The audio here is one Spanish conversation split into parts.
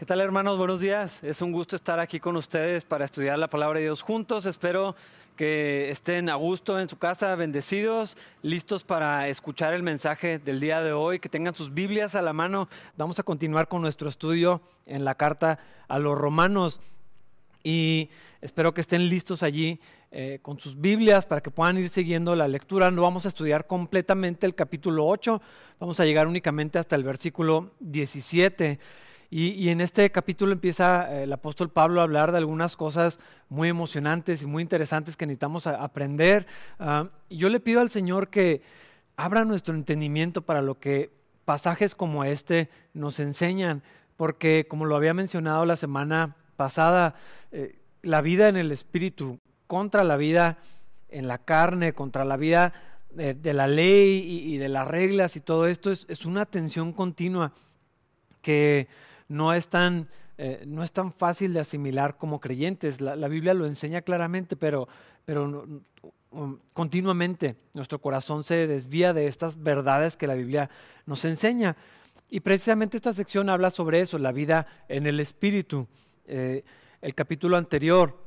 ¿Qué tal hermanos? Buenos días. Es un gusto estar aquí con ustedes para estudiar la palabra de Dios juntos. Espero que estén a gusto en su casa, bendecidos, listos para escuchar el mensaje del día de hoy, que tengan sus Biblias a la mano. Vamos a continuar con nuestro estudio en la carta a los romanos y espero que estén listos allí eh, con sus Biblias para que puedan ir siguiendo la lectura. No vamos a estudiar completamente el capítulo 8, vamos a llegar únicamente hasta el versículo 17. Y, en este capítulo empieza eh, el apóstol Pablo a hablar de algunas cosas muy emocionantes y muy interesantes que necesitamos aprender. Ah, yo le pido al Señor que abra nuestro entendimiento para lo que pasajes como este nos enseñan, porque como lo había mencionado la semana pasada, eh, la vida en el espíritu contra la vida en la carne, contra la vida de, la ley y, de las reglas y todo esto es, es una tensión continua que no es tan, eh, no es tan fácil de asimilar como creyentes. La, Biblia lo enseña claramente, pero, pero um, continuamente nuestro corazón se desvía de estas verdades que la Biblia nos enseña. Y precisamente esta sección habla sobre eso, la vida en el Espíritu. Eh, el capítulo anterior,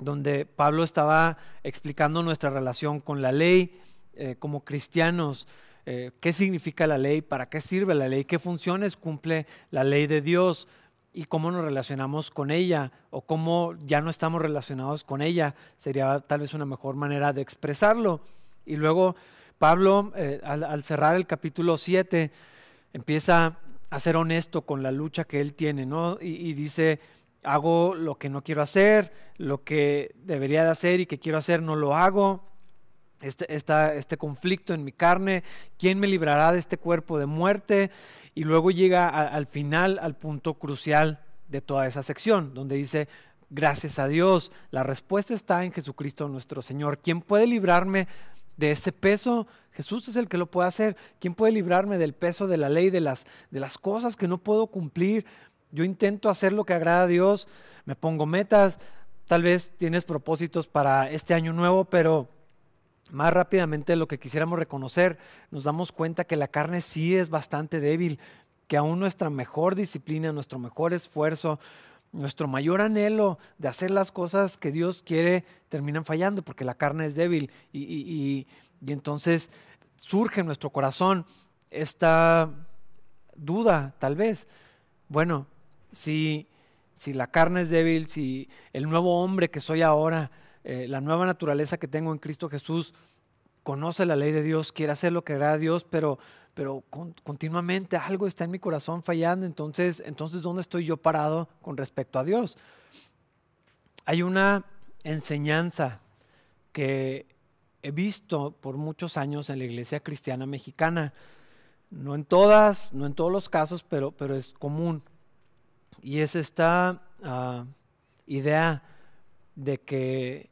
donde Pablo estaba explicando nuestra relación con la ley eh, como cristianos, eh, qué significa la ley, para qué sirve la ley, qué funciones cumple la ley de Dios y cómo nos relacionamos con ella o cómo ya no estamos relacionados con ella. Sería tal vez una mejor manera de expresarlo. Y luego Pablo, eh, al, cerrar el capítulo 7, empieza a ser honesto con la lucha que él tiene, ¿no? y dice, hago lo que no quiero hacer, lo que debería de hacer y que quiero hacer no lo hago este, este conflicto en mi carne, quién me librará de este cuerpo de muerte. Y luego llega al final, al punto crucial de toda esa sección, donde dice, gracias a Dios, la respuesta está en Jesucristo nuestro Señor. ¿Quién puede librarme de ese peso? Jesús es el que lo puede hacer. ¿Quién puede librarme del peso de la ley, de las, de las cosas que no puedo cumplir? Yo intento hacer lo que agrada a Dios, me pongo metas, tal vez tienes propósitos para este año nuevo, pero más rápidamente de lo que quisiéramos reconocer, nos damos cuenta que la carne sí es bastante débil, que aún nuestra mejor disciplina, nuestro mejor esfuerzo, nuestro mayor anhelo de hacer las cosas que Dios quiere terminan fallando porque la carne es débil y, entonces surge en nuestro corazón esta duda, tal vez. Bueno, si, si la carne es débil, si el nuevo hombre que soy ahora eh, la nueva naturaleza que tengo en Cristo Jesús, conoce la ley de Dios, quiere hacer lo que a Dios, pero, pero continuamente algo está en mi corazón fallando, entonces, entonces, ¿dónde estoy yo parado con respecto a Dios? Hay una enseñanza que he visto por muchos años en la iglesia cristiana mexicana, no en todas, no en todos los casos, pero, pero es común. Y es esta ah, idea de que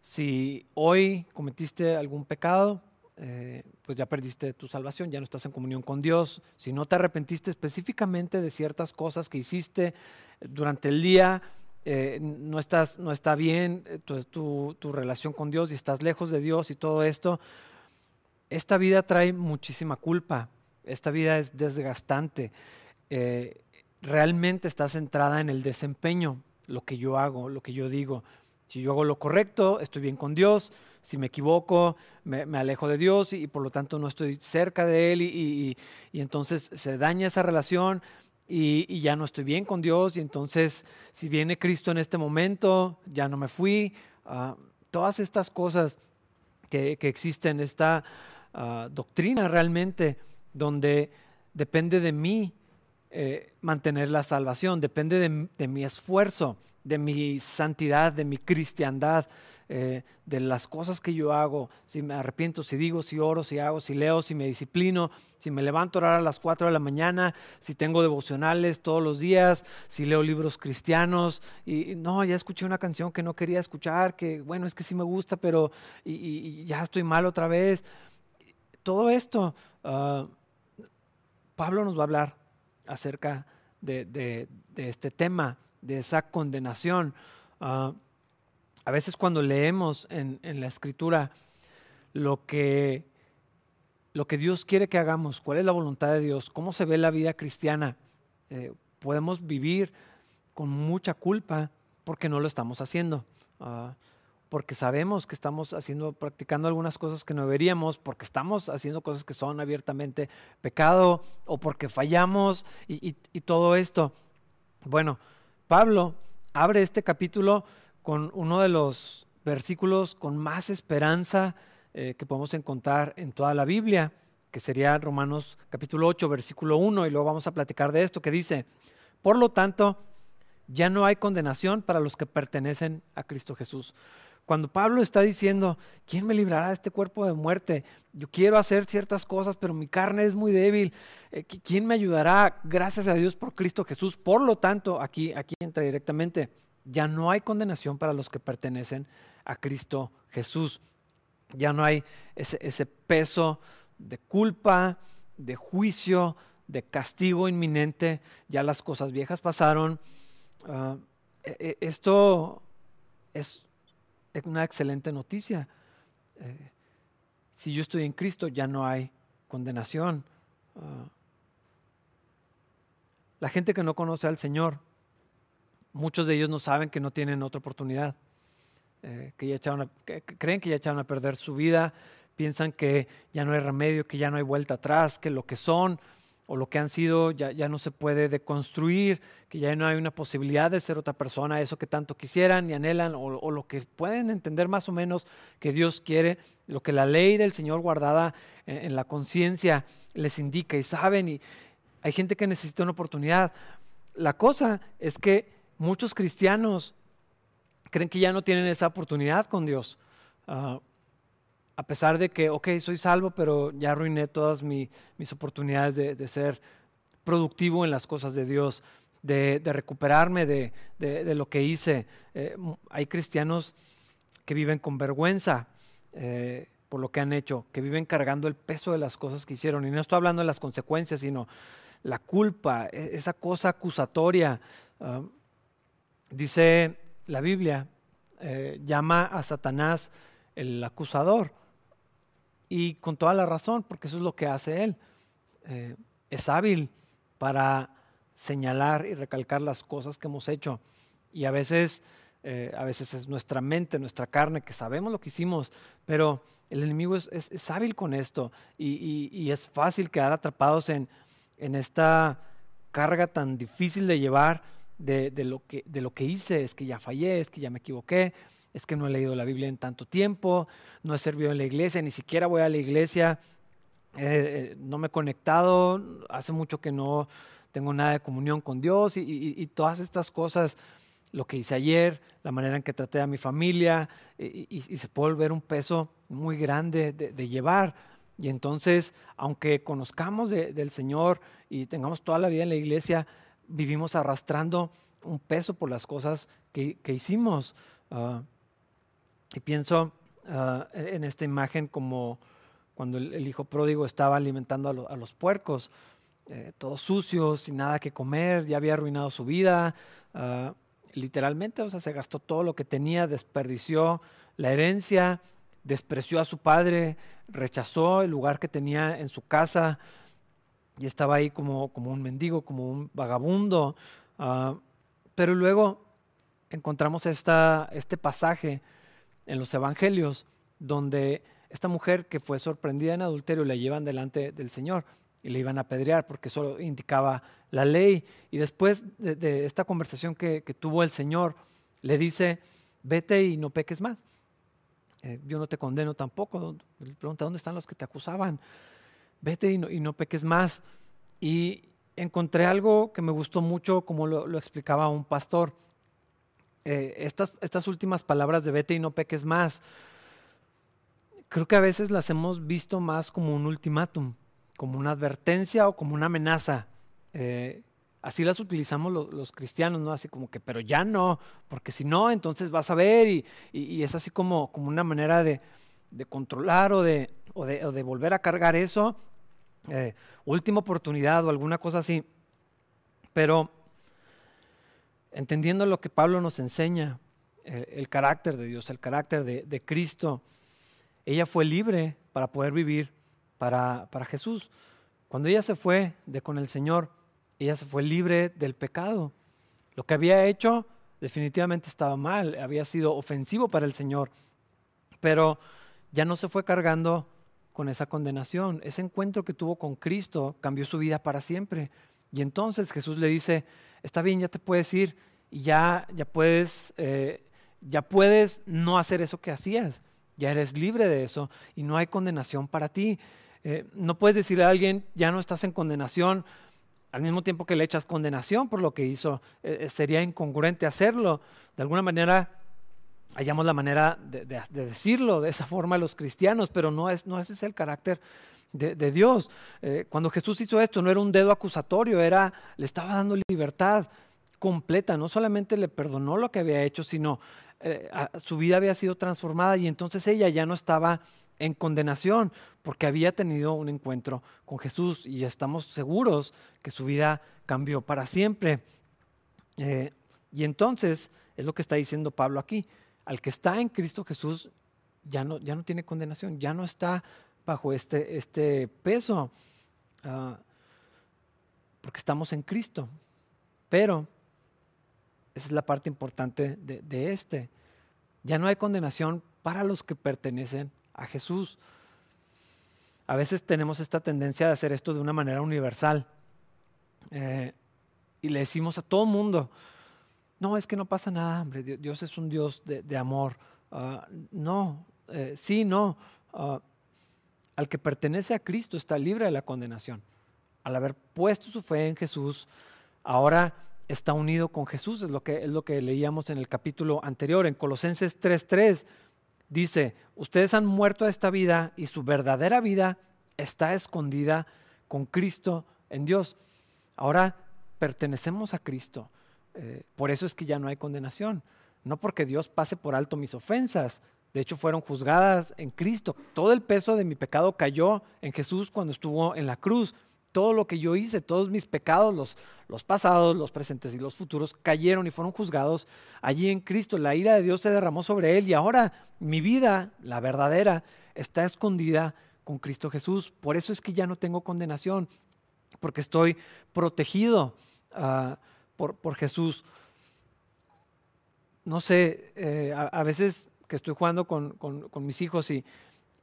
si hoy cometiste algún pecado, eh, pues ya perdiste tu salvación, ya no estás en comunión con Dios. Si no te arrepentiste específicamente de ciertas cosas que hiciste durante el día, eh, no, estás, no está bien eh, tu, tu, relación con Dios y estás lejos de Dios y todo esto, esta vida trae muchísima culpa, esta vida es desgastante, realmente está centrada en el desempeño, lo que yo hago, lo que yo digo, si yo hago lo correcto, estoy bien con Dios. Si me equivoco, me, alejo de Dios y, por lo tanto no estoy cerca de Él y, entonces se daña esa relación y, ya no estoy bien con Dios y entonces si viene Cristo en este momento, ya no me fui. Ah, todas estas cosas que, existen, esta ah, doctrina realmente donde depende de mí eh, mantener la salvación, depende de mi esfuerzo de mi santidad, de mi cristiandad, eh, de las cosas que yo hago, si me arrepiento, si digo, si oro, si hago, si leo, si me disciplino, si me levanto a orar a las 4 de la mañana, si tengo devocionales todos los días, si leo libros cristianos, y, no, ya escuché una canción que no quería escuchar, que bueno, es que sí me gusta, pero y, ya estoy mal otra vez. Todo esto, ah, Pablo nos va a hablar acerca de este tema de esa condenación. Ah, a veces cuando leemos en, la escritura lo que, lo que Dios quiere que hagamos, cuál es la voluntad de Dios, cómo se ve la vida cristiana, eh, podemos vivir con mucha culpa porque no lo estamos haciendo. Ah, porque sabemos que estamos haciendo, practicando algunas cosas que no deberíamos, porque estamos haciendo cosas que son abiertamente pecado o porque fallamos y, todo esto. Bueno, Pablo abre este capítulo con uno de los versículos con más esperanza eh, que podemos encontrar en toda la Biblia, que sería Romanos capítulo 8, versículo 1, y luego vamos a platicar de esto, que dice, por lo tanto, ya no hay condenación para los que pertenecen a Cristo Jesús. Cuando Pablo está diciendo, ¿quién me librará de este cuerpo de muerte? Yo quiero hacer ciertas cosas, pero mi carne es muy débil. Eh, ¿Quién me ayudará? Gracias a Dios por Cristo Jesús. Por lo tanto, aquí, aquí entra directamente, ya no hay condenación para los que pertenecen a Cristo Jesús. Ya no hay ese, peso de culpa, de juicio, de castigo inminente. Ya las cosas viejas pasaron. Ah, e, e, esto es es una excelente noticia. Eh, si yo estoy en Cristo, ya no hay condenación. Ah, la gente que no conoce al Señor, muchos de ellos no saben que no tienen otra oportunidad, eh, que, ya creen que ya echaron a perder su vida, piensan que ya no hay remedio, que ya no hay vuelta atrás, que lo que son o lo que han sido ya, ya no se puede deconstruir, que ya no hay una posibilidad de ser otra persona, eso que tanto quisieran y anhelan, o, lo que pueden entender más o menos que Dios quiere, lo que la ley del Señor guardada en, la conciencia les indica y saben, y hay gente que necesita una oportunidad. La cosa es que muchos cristianos creen que ya no tienen esa oportunidad con Dios. Ah, a pesar de que, ok, soy salvo, pero ya arruiné todas mis oportunidades de, ser productivo en las cosas de Dios, de, recuperarme de, lo que hice. Eh, hay cristianos que viven con vergüenza eh, por lo que han hecho, que viven cargando el peso de las cosas que hicieron. Y no estoy hablando de las consecuencias, sino la culpa, e, esa cosa acusatoria. Ah, dice la Biblia, eh, llama a Satanás el acusador. Y con toda la razón, porque eso es lo que hace él. Eh, es hábil para señalar y recalcar las cosas que hemos hecho. Y a veces, eh, a veces es nuestra mente, nuestra carne, que sabemos lo que hicimos, pero el enemigo es, hábil con esto y, es fácil quedar atrapados en, en, esta carga tan difícil de llevar de, de, lo que, de lo que hice, es que ya fallé, es que ya me equivoqué, es que no he leído la Biblia en tanto tiempo, no he servido en la iglesia, ni siquiera voy a la iglesia, eh, no me he conectado, hace mucho que no tengo nada de comunión con Dios y, todas estas cosas, lo que hice ayer, la manera en que traté a mi familia, y, se puede volver un peso muy grande de, llevar. Y entonces, aunque conozcamos del Señor y tengamos toda la vida en la iglesia, vivimos arrastrando un peso por las cosas que, hicimos. Ah, y pienso ah, en esta imagen como cuando el, hijo pródigo estaba alimentando a, los puercos, eh, todos sucios, sin nada que comer, ya había arruinado su vida. Ah, literalmente, o sea, se gastó todo lo que tenía, desperdició la herencia, despreció a su padre, rechazó el lugar que tenía en su casa y estaba ahí como, como un mendigo, como un vagabundo. Ah, pero luego encontramos esta, este pasaje en los evangelios donde esta mujer que fue sorprendida en adulterio la llevan delante del Señor y le iban a apedrear porque eso indicaba la ley. Y después de, esta conversación que, tuvo el Señor, le dice, vete y no peques más. Eh, yo no te condeno tampoco. Le pregunta, ¿dónde están los que te acusaban? Vete y no, peques más. Y encontré algo que me gustó mucho, como lo explicaba un pastor. Eh, estas, estas últimas palabras de vete y no peques más, creo que a veces las hemos visto más como un ultimátum, como una advertencia o como una amenaza. Eh, así las utilizamos los, cristianos, ¿no? Así como que, pero ya no, porque si no, entonces vas a ver y, y, es así como, como una manera de, de controlar o de, o de, o de, volver a cargar eso. Eh, última oportunidad o alguna cosa así. Pero entendiendo lo que Pablo nos enseña, el, carácter de Dios, el carácter de, Cristo, ella fue libre para poder vivir para, Jesús. Cuando ella se fue de con el Señor, ella se fue libre del pecado. Lo que había hecho definitivamente estaba mal, había sido ofensivo para el Señor, pero ya no se fue cargando con esa condenación. Ese encuentro que tuvo con Cristo cambió su vida para siempre. Y entonces Jesús le dice, está bien, ya te puedes ir y ya, ya, puedes, eh, ya puedes no hacer eso que hacías. Ya eres libre de eso y no hay condenación para ti. Eh, no puedes decirle a alguien, ya no estás en condenación, al mismo tiempo que le echas condenación por lo que hizo. Eh, sería incongruente hacerlo. De alguna manera, hallamos la manera de, decirlo de esa forma a los cristianos, pero no, es, no ese es el carácter de, Dios. cuando Jesús hizo esto, no era un dedo acusatorio, era, le estaba dando libertad completa, no solamente le perdonó lo que había hecho, sino eh, su vida había sido transformada y entonces ella ya no estaba en condenación porque había tenido un encuentro con Jesús y estamos seguros que su vida cambió para siempre. Eh, y entonces es lo que está diciendo Pablo aquí, al que está en Cristo Jesús ya no, ya no tiene condenación, ya no está bajo este, este peso, ah, porque estamos en Cristo. Pero esa es la parte importante de, este. Ya no hay condenación para los que pertenecen a Jesús. A veces tenemos esta tendencia de hacer esto de una manera universal. Eh, y le decimos a todo mundo, no, es que no pasa nada, hombre, Dios es un Dios de, amor. Ah, no, eh, sí, no. Ah, al que pertenece a Cristo está libre de la condenación. Al haber puesto su fe en Jesús, ahora está unido con Jesús, es lo que, es lo que leíamos en el capítulo anterior, en Colosenses 3.3, dice, ustedes han muerto a esta vida y su verdadera vida está escondida con Cristo en Dios. Ahora pertenecemos a Cristo, eh, por eso es que ya no hay condenación, no porque Dios pase por alto mis ofensas, de hecho fueron juzgadas en Cristo, todo el peso de mi pecado cayó en Jesús cuando estuvo en la cruz todo lo que yo hice, todos mis pecados, los, los pasados, los presentes y los futuros, cayeron y fueron juzgados allí en Cristo. La ira de Dios se derramó sobre él y ahora mi vida, la verdadera, está escondida con Cristo Jesús. Por eso es que ya no tengo condenación, porque estoy protegido ah, por, por, Jesús. No sé, eh, a, veces que estoy jugando con, con mis hijos y,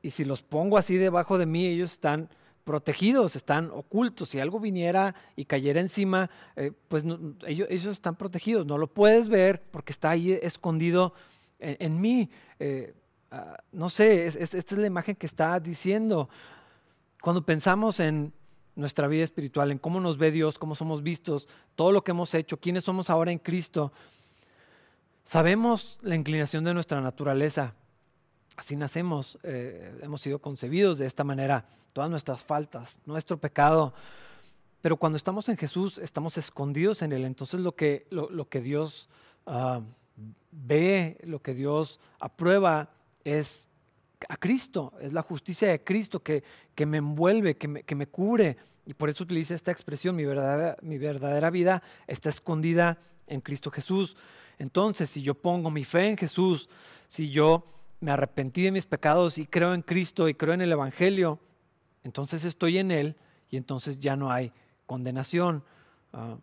y si los pongo así debajo de mí, ellos están protegidos, están ocultos. Si algo viniera y cayera encima, eh, pues ellos, están protegidos. No lo puedes ver porque está ahí escondido en, mí. Eh, ah, no sé, esta es la imagen que está diciendo. Cuando pensamos en nuestra vida espiritual, en cómo nos ve Dios, cómo somos vistos, todo lo que hemos hecho, quiénes somos ahora en Cristo, sabemos la inclinación de nuestra naturaleza Así nacemos, eh, hemos sido concebidos de esta manera, todas nuestras faltas, nuestro pecado. Pero cuando estamos en Jesús, estamos escondidos en Él. Entonces lo que, lo, que Dios ah, ve, lo que Dios aprueba es a Cristo, es la justicia de Cristo que, que me envuelve, que me, que me, cubre. Y por eso utiliza esta expresión, mi verdadera, mi verdadera vida está escondida en Cristo Jesús. Entonces, si yo pongo mi fe en Jesús, si yo me arrepentí de mis pecados y creo en Cristo y creo en el Evangelio, entonces estoy en Él y entonces ya no hay condenación. Ah,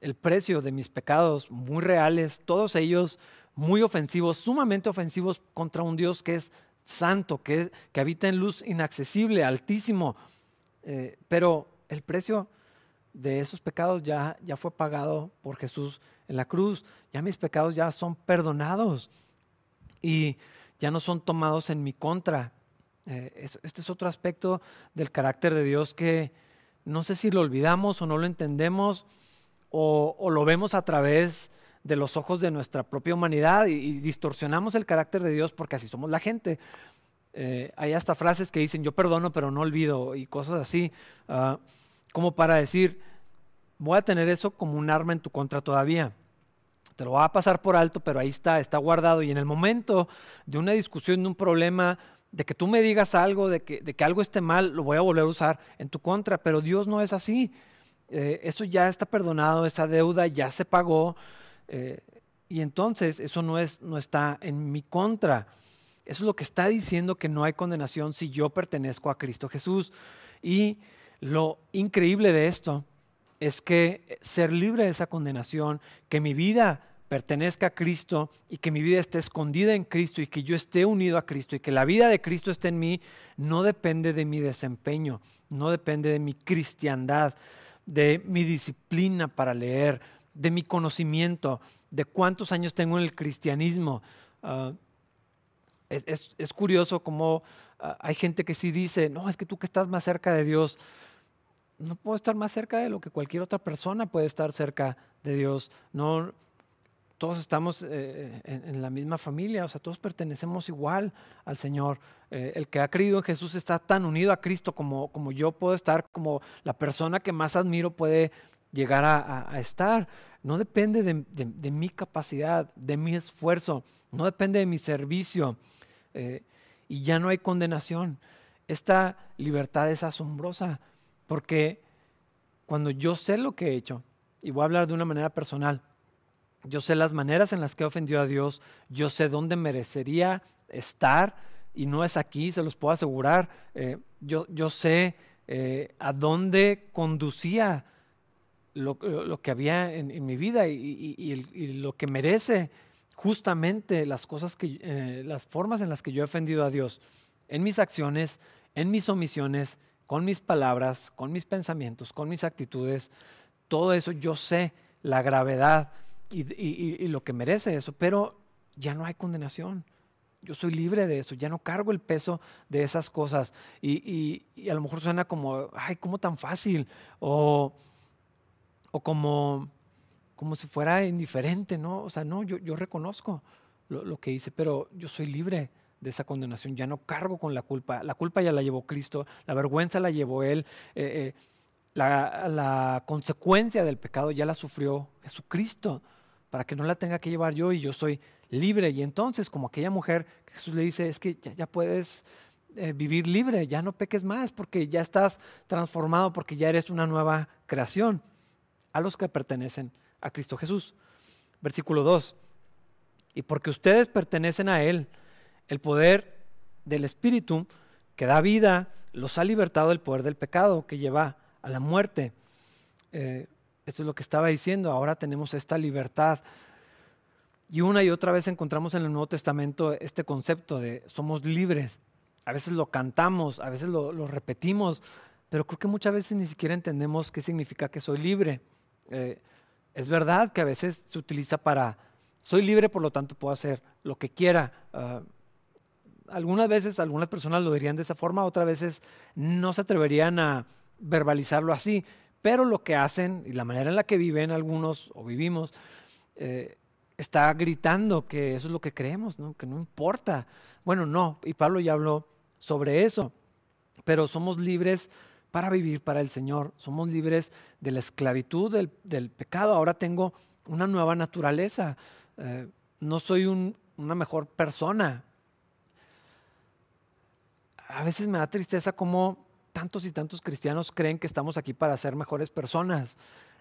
el precio de mis pecados muy reales, todos ellos muy ofensivos, sumamente ofensivos contra un Dios que es santo, que, que habita en luz inaccesible, altísimo. Eh, pero el precio de esos pecados ya, ya fue pagado por Jesús en la cruz. Ya mis pecados ya son perdonados. Y ya no son tomados en mi contra. Eh, este es otro aspecto del carácter de Dios que no sé si lo olvidamos o no lo entendemos o, lo vemos a través de los ojos de nuestra propia humanidad y, distorsionamos el carácter de Dios porque así somos la gente. Eh, hay hasta frases que dicen yo perdono pero no olvido y cosas así, ah, como para decir, voy a tener eso como un arma en tu contra todavía te lo va a pasar por alto, pero ahí está, está guardado. Y en el momento de una discusión, de un problema, de que tú me digas algo, de que, algo esté mal, lo voy a volver a usar en tu contra. Pero Dios no es así. Eh, eso ya está perdonado, esa deuda ya se pagó. Eh, y entonces eso no, es, no está en mi contra. Eso es lo que está diciendo que no hay condenación si yo pertenezco a Cristo Jesús. Y lo increíble de esto es que ser libre de esa condenación, que mi vida pertenezca a Cristo y que mi vida esté escondida en Cristo y que yo esté unido a Cristo y que la vida de Cristo esté en mí, no depende de mi desempeño, no depende de mi cristiandad, de mi disciplina para leer, de mi conocimiento, de cuántos años tengo en el cristianismo. Ah, es, curioso cómo ah, hay gente que sí dice, no, es que tú que estás más cerca de Dios, no puedo estar más cerca de lo que cualquier otra persona puede estar cerca de Dios. No, todos estamos eh, en, la misma familia, o sea, todos pertenecemos igual al Señor. Eh, el que ha creído en Jesús está tan unido a Cristo como, como yo puedo estar, como la persona que más admiro puede llegar a, estar. No depende de, mi capacidad, de mi esfuerzo, no depende de mi servicio. Eh, y ya no hay condenación. Esta libertad es asombrosa porque cuando yo sé lo que he hecho, y voy a hablar de una manera personal, yo sé las maneras en las que he ofendido a Dios, yo sé dónde merecería estar y no es aquí, se los puedo asegurar. Eh, yo, yo, sé eh, a dónde conducía lo, que había en, mi vida y, lo que merece justamente las cosas que, eh, las formas en las que yo he ofendido a Dios, en mis acciones, en mis omisiones, con mis palabras, con mis pensamientos, con mis actitudes, todo eso yo sé la gravedad y, lo que merece eso, pero ya no hay condenación. Yo soy libre de eso, ya no cargo el peso de esas cosas. Y, a lo mejor suena como, ay, ¿cómo tan fácil? O, o como, como si fuera indiferente, ¿no? O sea, no, yo, yo reconozco lo, que hice, pero yo soy libre de esa condenación, ya no cargo con la culpa. La culpa ya la llevó Cristo, la vergüenza la llevó Él. Eh, eh, la, consecuencia del pecado ya la sufrió Jesucristo para que no la tenga que llevar yo y yo soy libre. Y entonces, como aquella mujer, Jesús le dice, es que ya, puedes eh, vivir libre, ya no peques más, porque ya estás transformado, porque ya eres una nueva creación a los que pertenecen a Cristo Jesús. Versículo 2. Y porque ustedes pertenecen a Él, el poder del Espíritu que da vida los ha libertado del poder del pecado que lleva a la muerte. Eh, esto es lo que estaba diciendo. Ahora tenemos esta libertad. Y una y otra vez encontramos en el Nuevo Testamento este concepto de somos libres. A veces lo cantamos, a veces lo, repetimos, pero creo que muchas veces ni siquiera entendemos qué significa que soy libre. Eh, es verdad que a veces se utiliza para, soy libre, por lo tanto puedo hacer lo que quiera. Ah, algunas veces algunas personas lo dirían de esa forma, otras veces no se atreverían a verbalizarlo así, pero lo que hacen y la manera en la que viven algunos o vivimos eh, está gritando que eso es lo que creemos, que no importa. Bueno, no, y Pablo ya habló sobre eso, pero somos libres para vivir para el Señor, somos libres de la esclavitud del, pecado, ahora tengo una nueva naturaleza, eh, no soy una mejor persona. A veces me da tristeza como tantos y tantos cristianos creen que estamos aquí para ser mejores personas.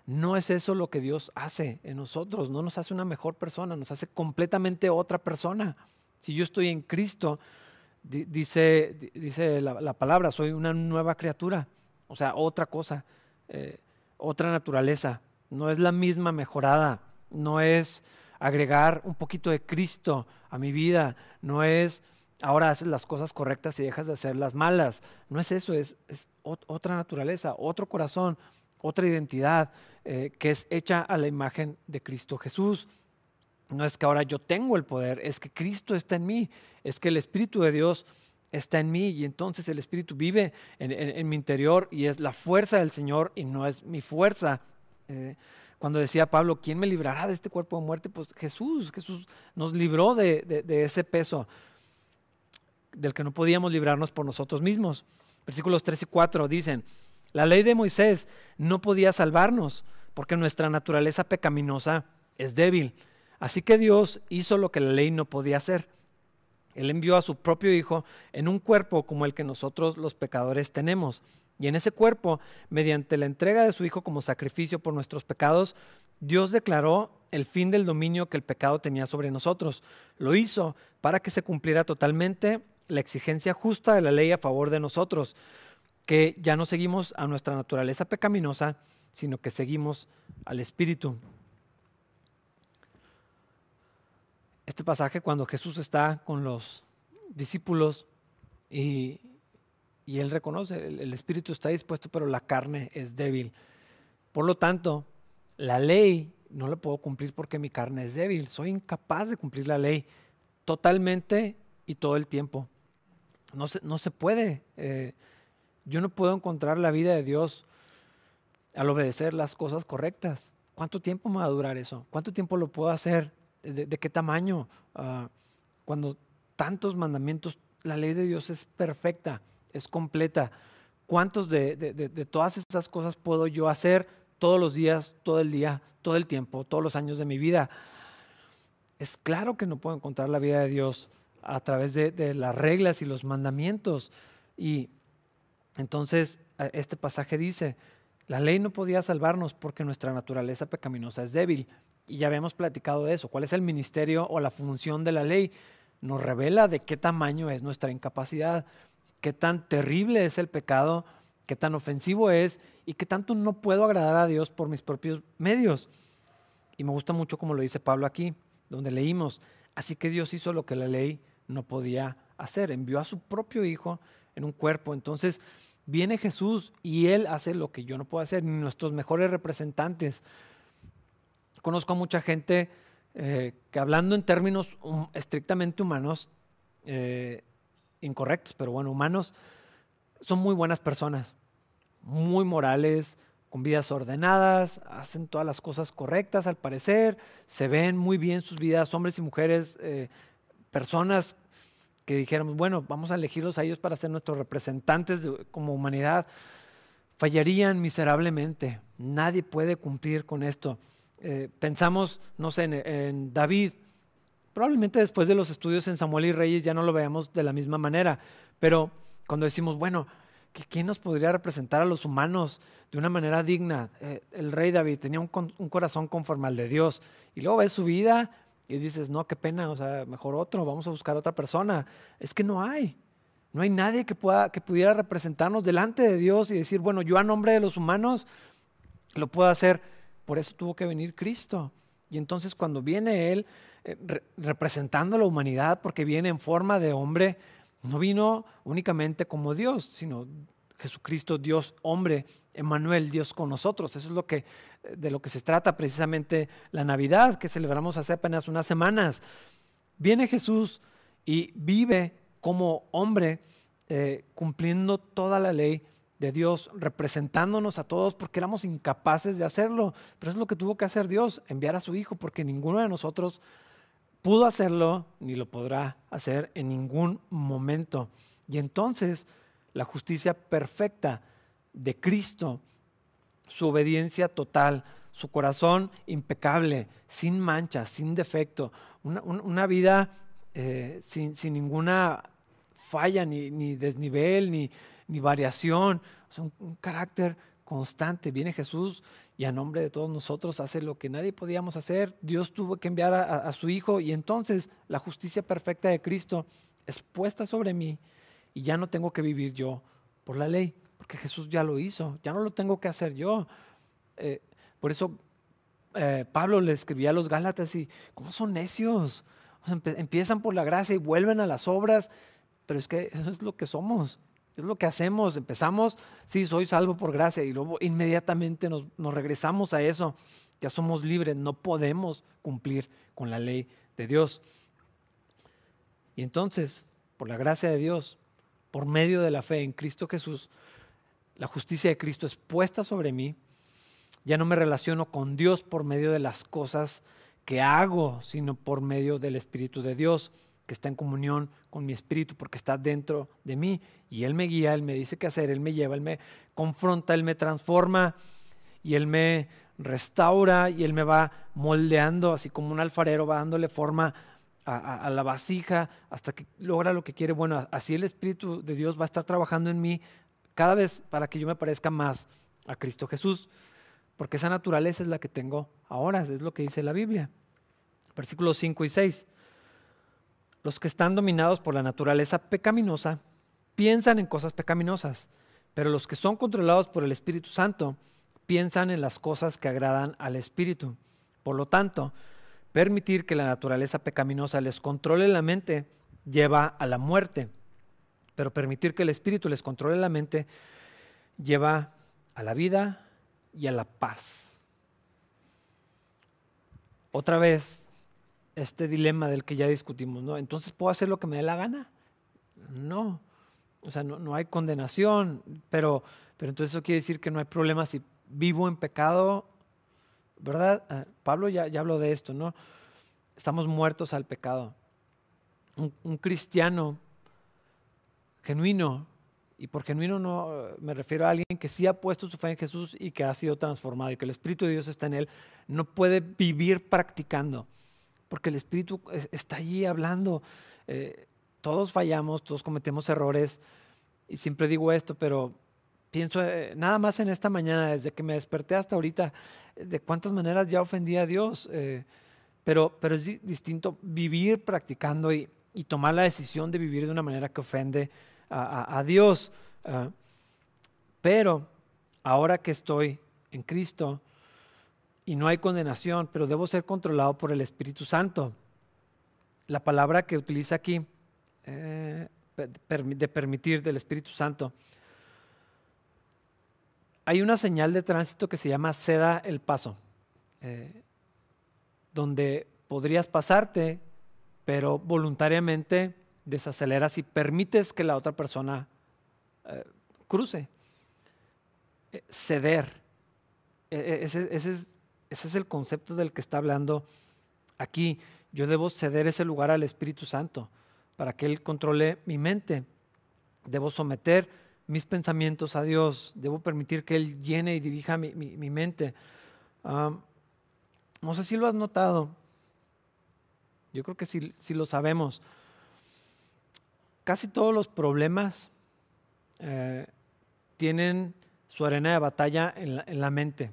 No es eso lo que Dios hace en nosotros, no nos hace una mejor persona, nos hace completamente otra persona. Si yo estoy en Cristo, dice, dice la, palabra, soy una nueva criatura, o sea, otra cosa, eh, otra naturaleza. No es la misma mejorada, no es agregar un poquito de Cristo a mi vida, no es ahora haces las cosas correctas y dejas de hacer las malas. No es eso, es, otra naturaleza, otro corazón, otra identidad eh, que es hecha a la imagen de Cristo Jesús. No es que ahora yo tengo el poder, es que Cristo está en mí, es que el Espíritu de Dios está en mí y entonces el Espíritu vive en, mi interior y es la fuerza del Señor y no es mi fuerza. Eh, cuando decía Pablo, ¿quién me librará de este cuerpo de muerte? Pues Jesús, Jesús nos libró de ese peso del que no podíamos librarnos por nosotros mismos. Versículos 3 y 4 dicen, la ley de Moisés no podía salvarnos porque nuestra naturaleza pecaminosa es débil. Así que Dios hizo lo que la ley no podía hacer. Él envió a su propio Hijo en un cuerpo como el que nosotros los pecadores tenemos. Y en ese cuerpo, mediante la entrega de su Hijo como sacrificio por nuestros pecados, Dios declaró el fin del dominio que el pecado tenía sobre nosotros. Lo hizo para que se cumpliera totalmente la exigencia justa de la ley a favor de nosotros, que ya no seguimos a nuestra naturaleza pecaminosa, sino que seguimos al Espíritu. Este pasaje cuando Jesús está con los discípulos y, él reconoce, el, el Espíritu está dispuesto, pero la carne es débil. Por lo tanto, la ley no la puedo cumplir porque mi carne es débil. Soy incapaz de cumplir la ley totalmente y todo el tiempo. No se, no se puede. Eh, yo no puedo encontrar la vida de Dios al obedecer las cosas correctas. ¿Cuánto tiempo me va a durar eso? ¿Cuánto tiempo lo puedo hacer? ¿De, qué tamaño? Ah, cuando tantos mandamientos, la ley de Dios es perfecta, es completa. ¿Cuántos de, de todas esas cosas puedo yo hacer todos los días, todo el día, todo el tiempo, todos los años de mi vida? Es claro que no puedo encontrar la vida de Dios a través de, las reglas y los mandamientos. Y entonces este pasaje dice, la ley no podía salvarnos porque nuestra naturaleza pecaminosa es débil. Y ya habíamos platicado de eso. ¿Cuál es el ministerio o la función de la ley? Nos revela de qué tamaño es nuestra incapacidad, qué tan terrible es el pecado, qué tan ofensivo es y qué tanto no puedo agradar a Dios por mis propios medios. Y me gusta mucho como lo dice Pablo aquí, donde leímos, así que Dios hizo lo que la ley no podía hacer. Envió a su propio hijo en un cuerpo. Entonces viene Jesús y él hace lo que yo no puedo hacer, ni nuestros mejores representantes. Conozco a mucha gente eh, que hablando en términos estrictamente humanos, eh, incorrectos, pero bueno, humanos, son muy buenas personas, muy morales, con vidas ordenadas, hacen todas las cosas correctas al parecer, se ven muy bien sus vidas, hombres y mujeres, eh, personas que dijéramos, bueno, vamos a elegirlos a ellos para ser nuestros representantes como humanidad, fallarían miserablemente. Nadie puede cumplir con esto. Eh, pensamos, no sé, en, David. Probablemente después de los estudios en Samuel y Reyes ya no lo veamos de la misma manera, pero cuando decimos, bueno, ¿quién nos podría representar a los humanos de una manera digna? Eh, el rey David tenía un, corazón conforme al de Dios y luego ves su vida y dices, no, qué pena, o sea, mejor otro, vamos a buscar otra persona. Es que no hay. No hay nadie que, pueda, que pudiera representarnos delante de Dios y decir, bueno, yo a nombre de los humanos lo puedo hacer. Por eso tuvo que venir Cristo. Y entonces cuando viene Él eh, representando a la humanidad, porque viene en forma de hombre, no vino únicamente como Dios, sino Jesucristo, Dios hombre, Emmanuel, Dios con nosotros. Eso es lo que, de lo que se trata precisamente la Navidad, que celebramos hace apenas unas semanas. Viene Jesús y vive como hombre, eh, cumpliendo toda la ley de Dios, representándonos a todos porque éramos incapaces de hacerlo. Pero es lo que tuvo que hacer Dios, enviar a su Hijo, porque ninguno de nosotros pudo hacerlo ni lo podrá hacer en ningún momento. Y entonces la justicia perfecta de Cristo, su obediencia total, su corazón impecable, sin mancha, sin defecto, una, vida eh, sin, ninguna falla, ni, desnivel, ni, variación, un, carácter constante. Viene Jesús y a nombre de todos nosotros hace lo que nadie podíamos hacer. Dios tuvo que enviar a su Hijo y entonces la justicia perfecta de Cristo es puesta sobre mí y ya no tengo que vivir yo por la ley, porque Jesús ya lo hizo, ya no lo tengo que hacer yo. Eh, por eso eh, Pablo le escribía a los Gálatas y, ¿cómo son necios? empiezan por la gracia y vuelven a las obras, pero es que eso es lo que somos, es lo que hacemos. Empezamos, sí, soy salvo por gracia y luego inmediatamente nos, nos regresamos a eso. Ya somos libres, no podemos cumplir con la ley de Dios. Y entonces, por la gracia de Dios, por medio de la fe en Cristo Jesús, la justicia de Cristo es puesta sobre mí. Ya no me relaciono con Dios por medio de las cosas que hago, sino por medio del Espíritu de Dios, que está en comunión con mi espíritu, porque está dentro de mí. Y Él me guía, Él me dice qué hacer, Él me lleva, Él me confronta, Él me transforma y Él me restaura y Él me va moldeando, así como un alfarero va dándole forma a, la vasija hasta que logra lo que quiere. Bueno, así el Espíritu de Dios va a estar trabajando en mí cada vez para que yo me parezca más a Cristo Jesús, porque esa naturaleza es la que tengo ahora, es lo que dice la Biblia. Versículos 5 y 6. Los que están dominados por la naturaleza pecaminosa piensan en cosas pecaminosas, pero los que son controlados por el Espíritu Santo piensan en las cosas que agradan al Espíritu. Por lo tanto, permitir que la naturaleza pecaminosa les controle la mente lleva a la muerte, pero permitir que el Espíritu les controle la mente lleva a la vida y a la paz. Otra vez, este dilema del que ya discutimos, ¿no? Entonces, ¿puedo hacer lo que me dé la gana? No. O sea, no, hay condenación, pero, pero entonces eso quiere decir que no hay problema si vivo en pecado, ¿verdad? Ah, Pablo ya, habló de esto, ¿no? Estamos muertos al pecado. un cristiano genuino y por genuino no me refiero a alguien que sí ha puesto su fe en Jesús y que ha sido transformado y que el Espíritu de Dios está en él, no puede vivir practicando, porque el Espíritu está allí hablando. Eh, todos fallamos, todos cometemos errores y siempre digo esto, pero pienso eh, nada más en esta mañana, desde que me desperté hasta ahorita, de cuántas maneras ya ofendí a Dios. Eh, pero, pero es distinto vivir practicando y, y tomar la decisión de vivir de una manera que ofende a, Dios. Ah, pero ahora que estoy en Cristo y no hay condenación, pero debo ser controlado por el Espíritu Santo. La palabra que utiliza aquí eh, de permitir del Espíritu Santo. Hay una señal de tránsito que se llama ceda el paso, eh, donde podrías pasarte, pero voluntariamente desaceleras y permites que la otra persona eh, cruce. Eh, ceder. E, e, ese, es, ese es el concepto del que está hablando aquí. Yo debo ceder ese lugar al Espíritu Santo para que Él controle mi mente. Debo someter mis pensamientos a Dios. Debo permitir que Él llene y dirija mi, mente. no sé si lo has notado. Yo creo que sí, lo sabemos casi todos los problemas eh, tienen su arena de batalla en la, mente.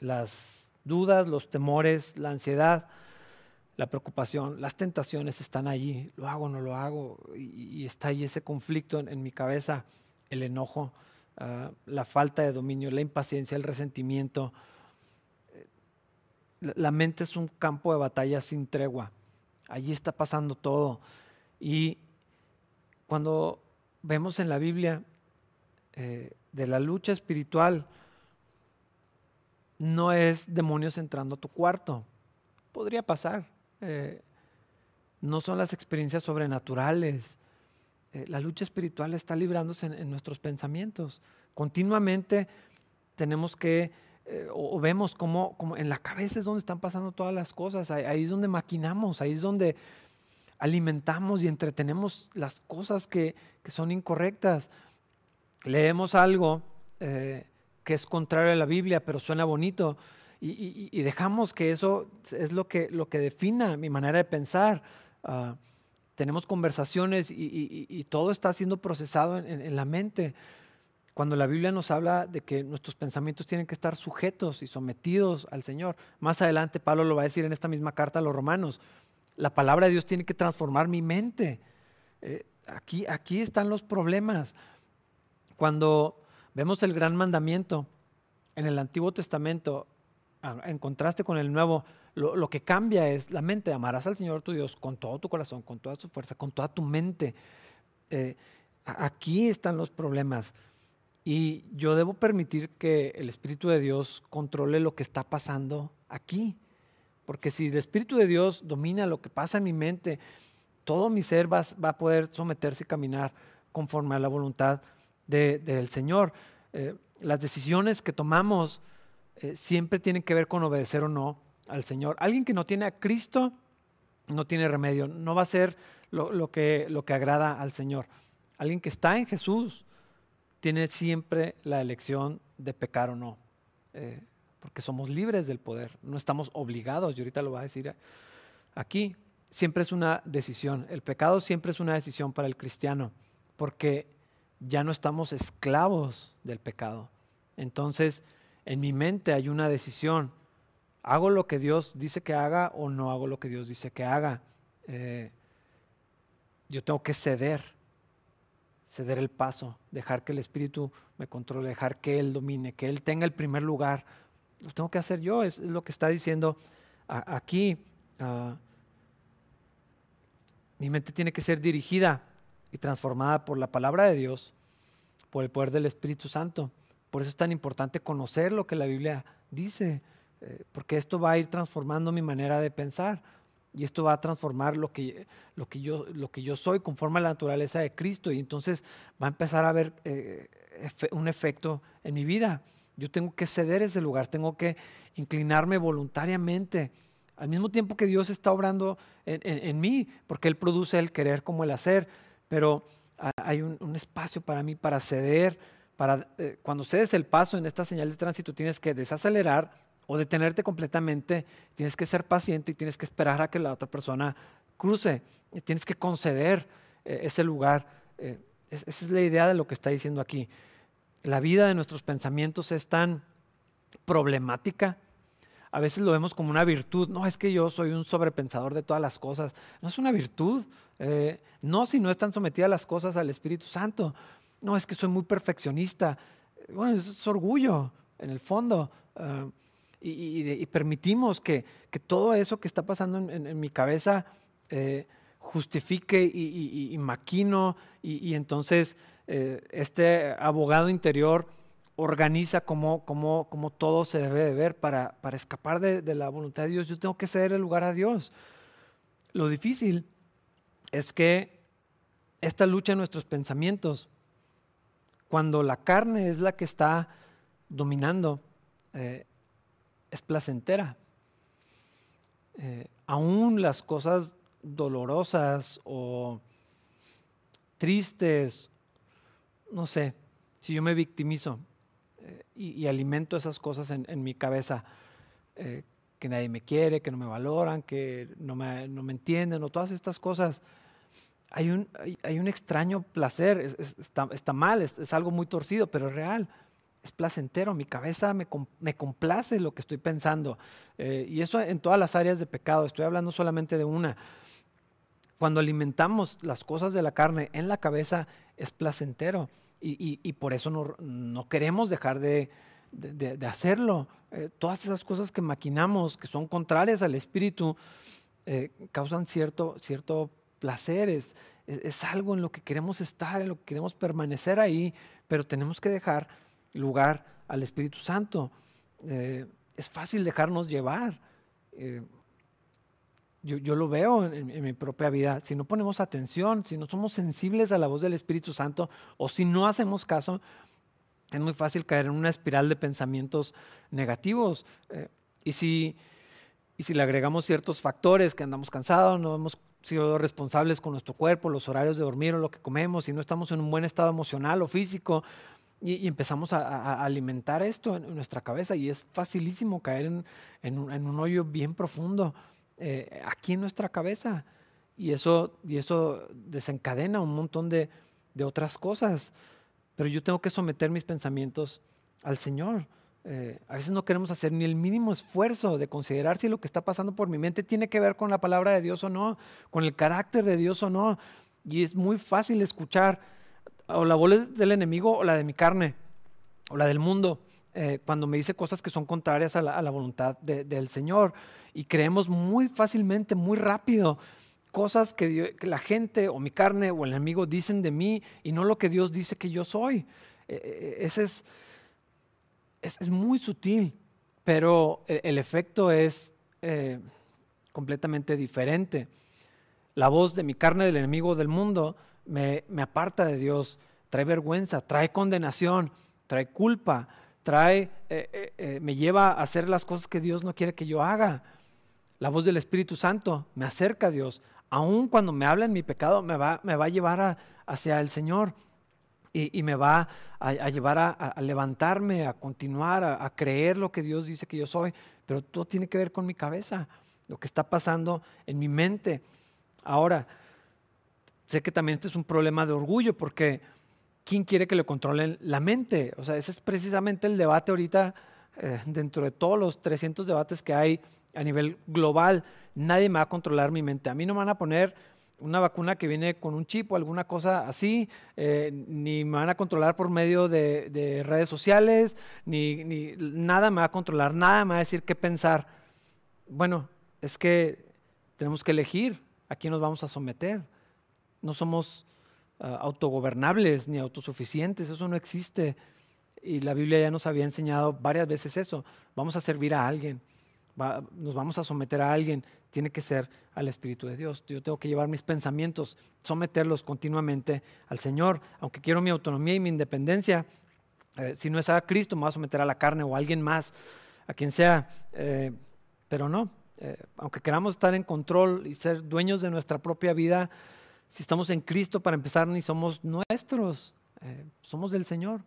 Las dudas, los temores, la ansiedad, la preocupación, las tentaciones están allí. ¿Lo hago no lo hago? Y, está ahí ese conflicto en, mi cabeza, el enojo, ah, la falta de dominio, la impaciencia, el resentimiento. La mente es un campo de batalla sin tregua. Allí está pasando todo. Y cuando vemos en la Biblia eh, de la lucha espiritual, no es demonios entrando a tu cuarto. Podría pasar. Eh, no son las experiencias sobrenaturales. Eh, la lucha espiritual está librándose en, nuestros pensamientos. Continuamente tenemos que, o, vemos como, en la cabeza es donde están pasando todas las cosas. ahí es donde maquinamos, ahí es donde alimentamos y entretenemos las cosas que, son incorrectas. Leemos algo eh, que es contrario a la Biblia, pero suena bonito, y, dejamos que eso es lo que, lo que defina mi manera de pensar. Ah, tenemos conversaciones y, todo está siendo procesado en, la mente. Cuando la Biblia nos habla de que nuestros pensamientos tienen que estar sujetos y sometidos al Señor. Más adelante Pablo lo va a decir en esta misma carta a los romanos. La palabra de Dios tiene que transformar mi mente. Eh, aquí, aquí están los problemas. Cuando vemos el gran mandamiento en el Antiguo Testamento, en contraste con el Nuevo, lo, que cambia es la mente. Amarás al Señor tu Dios con todo tu corazón, con toda tu fuerza, con toda tu mente. Eh, aquí están los problemas. Y yo debo permitir que el Espíritu de Dios controle lo que está pasando aquí. Porque si el Espíritu de Dios domina lo que pasa en mi mente, todo mi ser va, a poder someterse y caminar conforme a la voluntad del Señor. Eh, las decisiones que tomamos eh, siempre tienen que ver con obedecer o no al Señor. Alguien que no tiene a Cristo no tiene remedio, no va a ser lo, que, lo que agrada al Señor. Alguien que está en Jesús tiene siempre la elección de pecar o no. Eh, porque somos libres del poder, no estamos obligados, y ahorita lo va a decir aquí, siempre es una decisión, el pecado siempre es una decisión para el cristiano, porque ya no estamos esclavos del pecado. Entonces, en mi mente hay una decisión, ¿hago lo que Dios dice que haga o no hago lo que Dios dice que haga? Eh, yo tengo que ceder, ceder el paso, dejar que el Espíritu me controle, dejar que Él domine, que Él tenga el primer lugar. Lo tengo que hacer yo, es, lo que está diciendo aquí. Ah, mi mente tiene que ser dirigida y transformada por la palabra de Dios, por el poder del Espíritu Santo. Por eso es tan importante conocer lo que la Biblia dice, eh, porque esto va a ir transformando mi manera de pensar y esto va a transformar lo que, lo que, yo, lo que yo soy conforme a la naturaleza de Cristo y entonces va a empezar a haber eh, un efecto en mi vida. Yo tengo que ceder ese lugar, tengo que inclinarme voluntariamente, al mismo tiempo que Dios está obrando en, mí, porque Él produce el querer como el hacer, pero hay un, espacio para mí para ceder, para eh, cuando cedes el paso en esta señal de tránsito tienes que desacelerar o detenerte completamente, tienes que ser paciente y tienes que esperar a que la otra persona cruce, tienes que conceder eh, ese lugar. Eh, esa es la idea de lo que está diciendo aquí. La vida de nuestros pensamientos es tan problemática. A veces lo vemos como una virtud. No, es que yo soy un sobrepensador de todas las cosas. No es una virtud. Eh, no si no están sometidas las cosas al Espíritu Santo. No, es que soy muy perfeccionista. Bueno, es orgullo, en el fondo y, permitimos que, todo eso que está pasando en, mi cabeza eh, justifique y, maquino y, entonces eh, este abogado interior organiza cómo, todo se debe de ver para, escapar de, de, la voluntad de Dios. Yo tengo que ceder el lugar a Dios. Lo difícil es que esta lucha en nuestros pensamientos, cuando la carne es la que está dominando, eh, es placentera. Eh, aún las cosas dolorosas o tristes, no sé, si yo me victimizo eh, y, alimento esas cosas en, mi cabeza, que nadie me quiere, que no me valoran, que no me, entienden, o todas estas cosas, hay un, hay, un extraño placer, está, mal, es, algo muy torcido, pero es real es placentero, mi cabeza me, complace lo que estoy pensando. Eh, y eso en todas las áreas de pecado, estoy hablando solamente de una. Cuando alimentamos las cosas de la carne en la cabeza, es placentero. Y, por eso no, queremos dejar de, hacerlo. Eh, todas esas cosas que maquinamos, que son contrarias al espíritu, eh, causan cierto, cierto placer. es algo en lo que queremos estar, en lo que queremos permanecer ahí, pero tenemos que dejar lugar al Espíritu Santo. Eh, es fácil dejarnos llevar. Eh, yo, lo veo en, mi propia vida. Si no ponemos atención, si no somos sensibles a la voz del Espíritu Santo o si no hacemos caso, es muy fácil caer en una espiral de pensamientos negativos. Eh, y, si, y si le agregamos ciertos factores, que andamos cansados, no hemos sido responsables con nuestro cuerpo, los horarios de dormir o lo que comemos, si no estamos en un buen estado emocional o físico, y, empezamos a, alimentar esto en, nuestra cabeza y es facilísimo caer en, un, hoyo bien profundo eh, aquí en nuestra cabeza. Y eso, y eso desencadena un montón de, otras cosas. Pero yo tengo que someter mis pensamientos al Señor. Eh, a veces no queremos hacer ni el mínimo esfuerzo de considerar si lo que está pasando por mi mente tiene que ver con la palabra de Dios o no, con el carácter de Dios o no. Y es muy fácil escuchar o la voz del enemigo o la de mi carne o la del mundo. Eh, cuando me dice cosas que son contrarias a la, voluntad del Señor. Y creemos muy fácilmente, muy rápido, cosas que, la gente o mi carne o el enemigo dicen de mí y no lo que Dios dice que yo soy. Eh, eh, ese es, es, muy sutil, pero el, efecto es completamente diferente. La voz de mi carne del enemigo del mundo me, aparta de Dios, trae vergüenza, trae condenación, trae culpa, trae, eh, eh, eh, me lleva a hacer las cosas que Dios no quiere que yo haga. La voz del Espíritu Santo me acerca a Dios. Aun cuando me habla en mi pecado, me va, me va a llevar hacia el Señor y, me va a, llevar a, levantarme, a continuar, a, creer lo que Dios dice que yo soy. Pero todo tiene que ver con mi cabeza, lo que está pasando en mi mente. Ahora, Sé que también este es un problema de orgullo porque ¿quién quiere que le controlen la mente? O sea, ese es precisamente el debate ahorita eh, dentro de todos los 300 debates que hay a nivel global. Nadie me va a controlar mi mente. A mí no me van a poner una vacuna que viene con un chip o alguna cosa así, eh, ni me van a controlar por medio de, redes sociales, ni, ni, nada me va a controlar, nada me va a decir qué pensar. Bueno, es que tenemos que elegir a quién nos vamos a someter. No somos ah, autogobernables ni autosuficientes, eso no existe. Y la Biblia ya nos había enseñado varias veces eso. Vamos a servir a alguien nos vamos a someter a alguien, tiene que ser al Espíritu de Dios. Yo tengo que llevar mis pensamientos, someterlos continuamente al Señor. Aunque quiero mi autonomía y mi independencia, eh, si no es a Cristo, me voy a someter a la carne o a alguien más, a quien sea. Eh, pero no, eh, aunque queramos estar en control y ser dueños de nuestra propia vida, si estamos en Cristo, para empezar, ni somos nuestros, somos del Señor.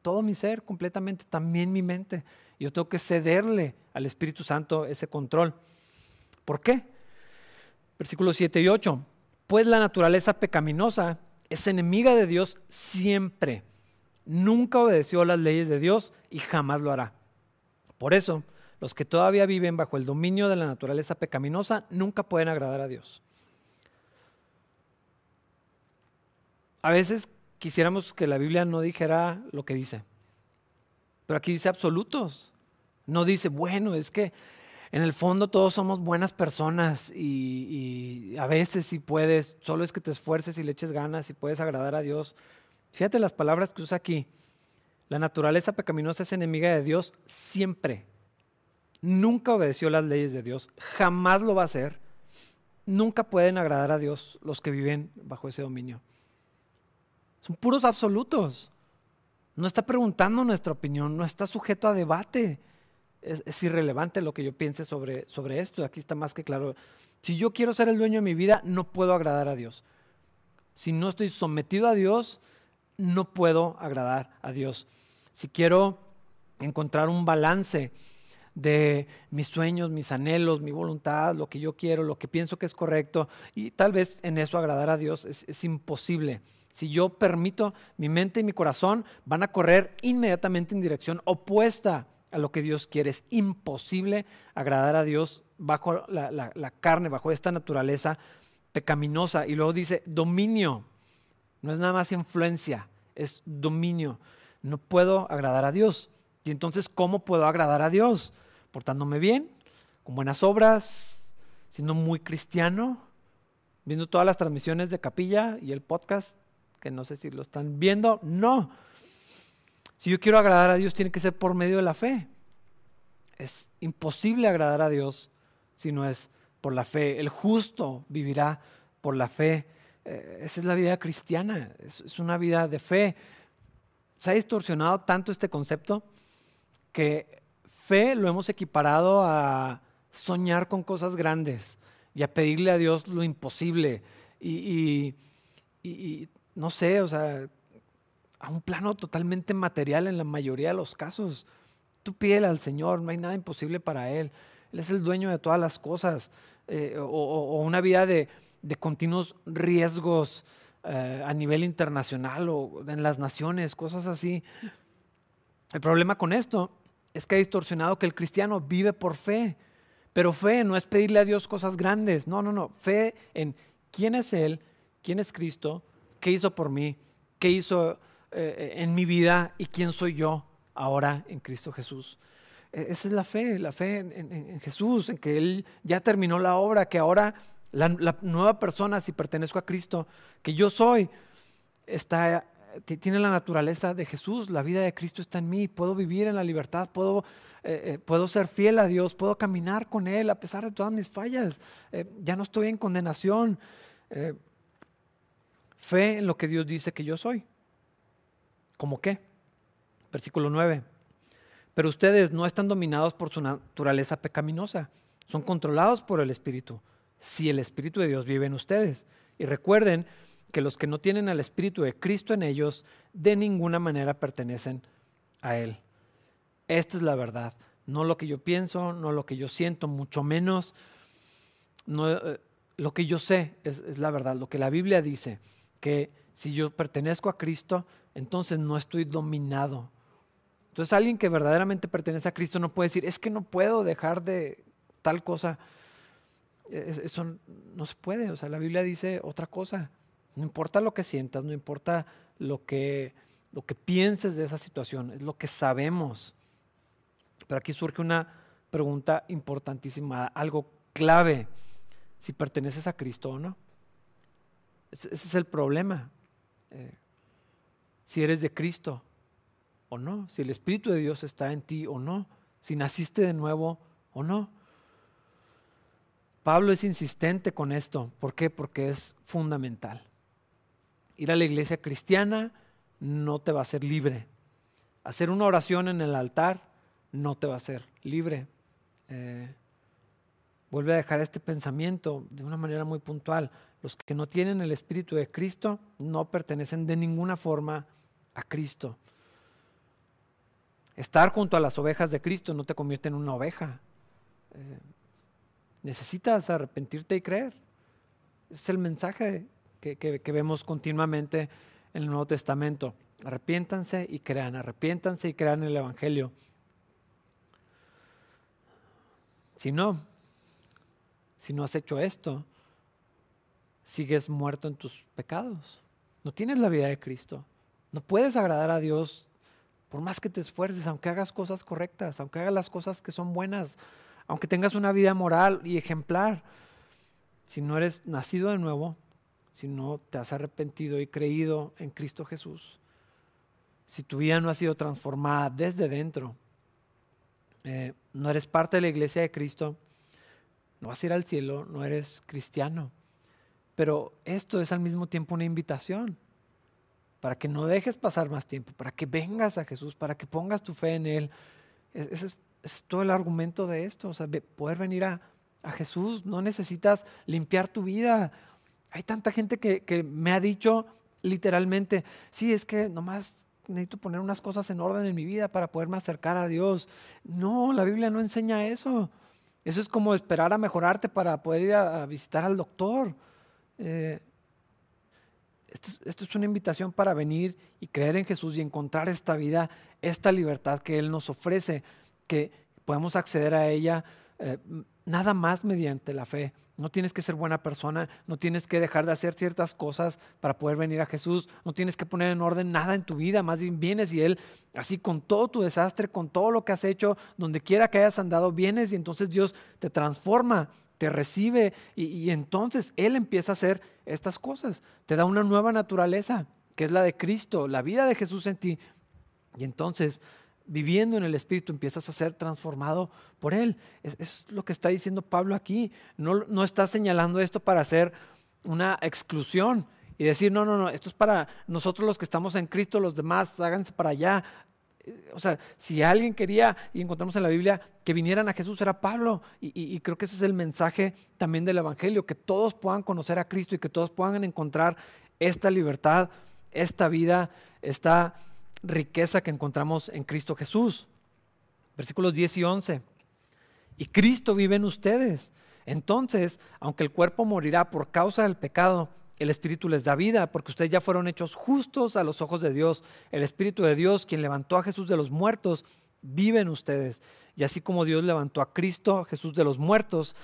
Todo mi ser, completamente, también mi mente. Yo tengo que cederle al Espíritu Santo ese control. ¿Por qué? Versículos 7 y 8. Pues la naturaleza pecaminosa es enemiga de Dios siempre. Nunca obedeció las leyes de Dios y jamás lo hará. Por eso, los que todavía viven bajo el dominio de la naturaleza pecaminosa nunca pueden agradar a Dios. A veces quisiéramos que la Biblia no dijera lo que dice, pero aquí dice absolutos. No dice, bueno, es que en el fondo todos somos buenas personas y, a veces si puedes, solo es que te esfuerces y le eches ganas y puedes agradar a Dios. Fíjate las palabras que usa aquí. La naturaleza pecaminosa es enemiga de Dios siempre. Nunca obedeció las leyes de Dios, jamás lo va a hacer. Nunca pueden agradar a Dios los que viven bajo ese dominio. Son puros absolutos. No está preguntando nuestra opinión, no está sujeto a debate es, irrelevante lo que yo piense sobre, sobre esto. Aquí está más que claro. Si yo quiero ser el dueño de mi vida, no puedo agradar a Dios. Si no estoy sometido a Dios, no puedo agradar a Dios. Si quiero encontrar un balance de mis sueños, mis anhelos, mi voluntad, lo que yo quiero, lo que pienso que es correcto, y tal vez en eso agradar a Dios es, es imposible. Si yo permito, mi mente y mi corazón van a correr inmediatamente en dirección opuesta a lo que Dios quiere. Es imposible agradar a Dios bajo la, carne, bajo esta naturaleza pecaminosa. Y luego dice dominio. No es nada más influencia, es dominio. No puedo agradar a Dios. Y entonces, ¿cómo puedo agradar a Dios? Portándome bien, con buenas obras, siendo muy cristiano, viendo todas las transmisiones de capilla y el podcast, que no sé si lo están viendo. No si yo quiero agradar a Dios, tiene que ser por medio de la fe. Es imposible agradar a Dios si no es por la fe. El justo vivirá por la fe. Eh, esa es la vida cristiana, es, una vida de fe. Se ha distorsionado tanto este concepto que fe lo hemos equiparado a soñar con cosas grandes y a pedirle a Dios lo imposible. y no sé, o sea, a un plano totalmente material en la mayoría de los casos. Tú pídele al Señor, no hay nada imposible para Él. Él es el dueño de todas las cosas. Eh, o, una vida de, continuos riesgos eh, a nivel internacional o en las naciones, cosas así. El problema con esto es que ha distorsionado que el cristiano vive por fe. Pero fe no es pedirle a Dios cosas grandes. No, no, no. Fe en quién es Él, quién es Cristo, qué hizo por mí, qué hizo eh, en mi vida y quién soy yo ahora en Cristo Jesús. E, esa es la fe, la fe en, Jesús, en que Él ya terminó la obra, que ahora la, nueva persona, si pertenezco a Cristo, que yo soy, está, tiene la naturaleza de Jesús, la vida de Cristo está en mí, puedo vivir en la libertad, puedo, eh, eh, puedo ser fiel a Dios, puedo caminar con Él a pesar de todas mis fallas, ya no estoy en condenación. Fe en lo que Dios dice que yo soy. ¿Cómo qué? Versículo 9. Pero ustedes no están dominados por su naturaleza pecaminosa, son controlados por el Espíritu, si el Espíritu de Dios vive en ustedes. Y recuerden que los que no tienen al Espíritu de Cristo en ellos, de ninguna manera pertenecen a Él. Esta es la verdad, no lo que yo pienso, no lo que yo siento, mucho menos no, eh, lo que yo sé es, es la verdad, lo que la Biblia dice, que si yo pertenezco a Cristo, entonces no estoy dominado. Entonces alguien que verdaderamente pertenece a Cristo no puede decir, es que no puedo dejar de tal cosa. eso no se puede. O sea, la Biblia dice otra cosa. No importa lo que sientas, no importa lo que, lo que pienses de esa situación, es lo que sabemos. Pero aquí surge una pregunta importantísima, algo clave, si perteneces a Cristo o no. Ese, es el problema. Eh, si eres de Cristo o no, si el Espíritu de Dios está en ti o no, si naciste de nuevo o no. Pablo es insistente con esto. ¿Por qué? Porque es fundamental. Ir a la iglesia cristiana no te va a hacer libre. Hacer una oración en el altar no te va a hacer libre. Eh, vuelve a dejar este pensamiento de una manera muy puntual. Los que no tienen el Espíritu de Cristo no pertenecen de ninguna forma a Cristo. Estar junto a las ovejas de Cristo no te convierte en una oveja. Eh, necesitas arrepentirte y creer. Es el mensaje que, que vemos continuamente en el Nuevo Testamento. Arrepiéntanse y crean, arrepiéntanse y crean el Evangelio. Si no, si no has hecho esto, sigues muerto en tus pecados. No tienes la vida de Cristo. No puedes agradar a Dios por más que te esfuerces, aunque hagas cosas correctas, aunque hagas las cosas que son buenas, aunque tengas una vida moral y ejemplar. Si no eres nacido de nuevo, si no te has arrepentido y creído en Cristo Jesús, si tu vida no ha sido transformada desde dentro, eh, no eres parte de la iglesia de Cristo, no vas a ir al cielo, no eres cristiano. Pero esto es al mismo tiempo una invitación para que no dejes pasar más tiempo, para que vengas a Jesús, para que pongas tu fe en Él. Ese es, todo el argumento de esto, o sea, poder venir a, Jesús, no necesitas limpiar tu vida. Hay tanta gente que, que me ha dicho literalmente, sí, es que nomás necesito poner unas cosas en orden en mi vida para poderme acercar a Dios. No, la Biblia no enseña eso. Eso es como esperar a mejorarte para poder ir a, visitar al doctor. Eh, esto, es una invitación para venir y creer en Jesús y encontrar esta vida, esta libertad que Él nos ofrece, que podemos acceder a ella eh, nada más mediante la fe. No tienes que ser buena persona, no tienes que dejar de hacer ciertas cosas para poder venir a Jesús, no tienes que poner en orden nada en tu vida, más bien vienes y Él, así con todo tu desastre, con todo lo que has hecho, donde quiera que hayas andado, vienes y entonces Dios te transforma, te recibe y, entonces Él empieza a hacer estas cosas. Te da una nueva naturaleza, que es la de Cristo, la vida de Jesús en ti. Y entonces, viviendo en el Espíritu, empiezas a ser transformado por Él. Es, es lo que está diciendo Pablo aquí. No, no está señalando esto para hacer una exclusión y decir, no, no, no, esto es para nosotros los que estamos en Cristo, los demás háganse para allá o sea, si alguien quería, y encontramos en la Biblia, que vinieran a Jesús, era Pablo. Y, creo que ese es el mensaje también del Evangelio, que todos puedan conocer a Cristo y que todos puedan encontrar esta libertad, esta vida, esta riqueza que encontramos en Cristo Jesús. Versículos 10 y 11. Y Cristo vive en ustedes. Entonces, aunque el cuerpo morirá por causa del pecado, el Espíritu les da vida, porque ustedes ya fueron hechos justos a los ojos de Dios. El Espíritu de Dios, quien levantó a Jesús de los muertos, vive en ustedes. Y así como Dios levantó a Cristo, Jesús de los muertos,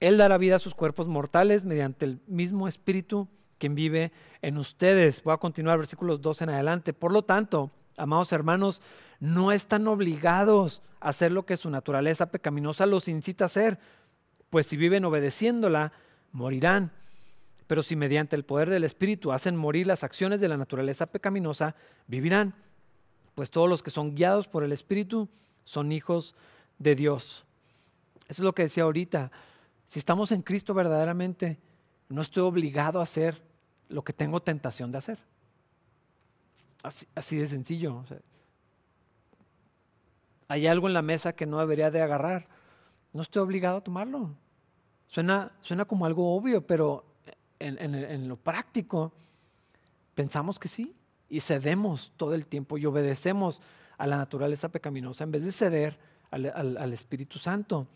Él dará vida a sus cuerpos mortales mediante el mismo Espíritu quien vive en ustedes. Voy a continuar versículos 2 en adelante. Por lo tanto, amados hermanos, no están obligados a hacer lo que su naturaleza pecaminosa los incita a hacer, pues si viven obedeciéndola, morirán. Pero si mediante el poder del Espíritu hacen morir las acciones de la naturaleza pecaminosa, vivirán. Pues todos los que son guiados por el Espíritu son hijos de Dios. Eso es lo que decía ahorita. Si estamos en Cristo verdaderamente, no estoy obligado a hacer lo que tengo tentación de hacer. Así, de sencillo. hay algo en la mesa que no debería de agarrar. No estoy obligado a tomarlo. Suena, suena como algo obvio, pero en, lo práctico, pensamos que sí y cedemos todo el tiempo y obedecemos a la naturaleza pecaminosa en vez de ceder al, Espíritu Santo.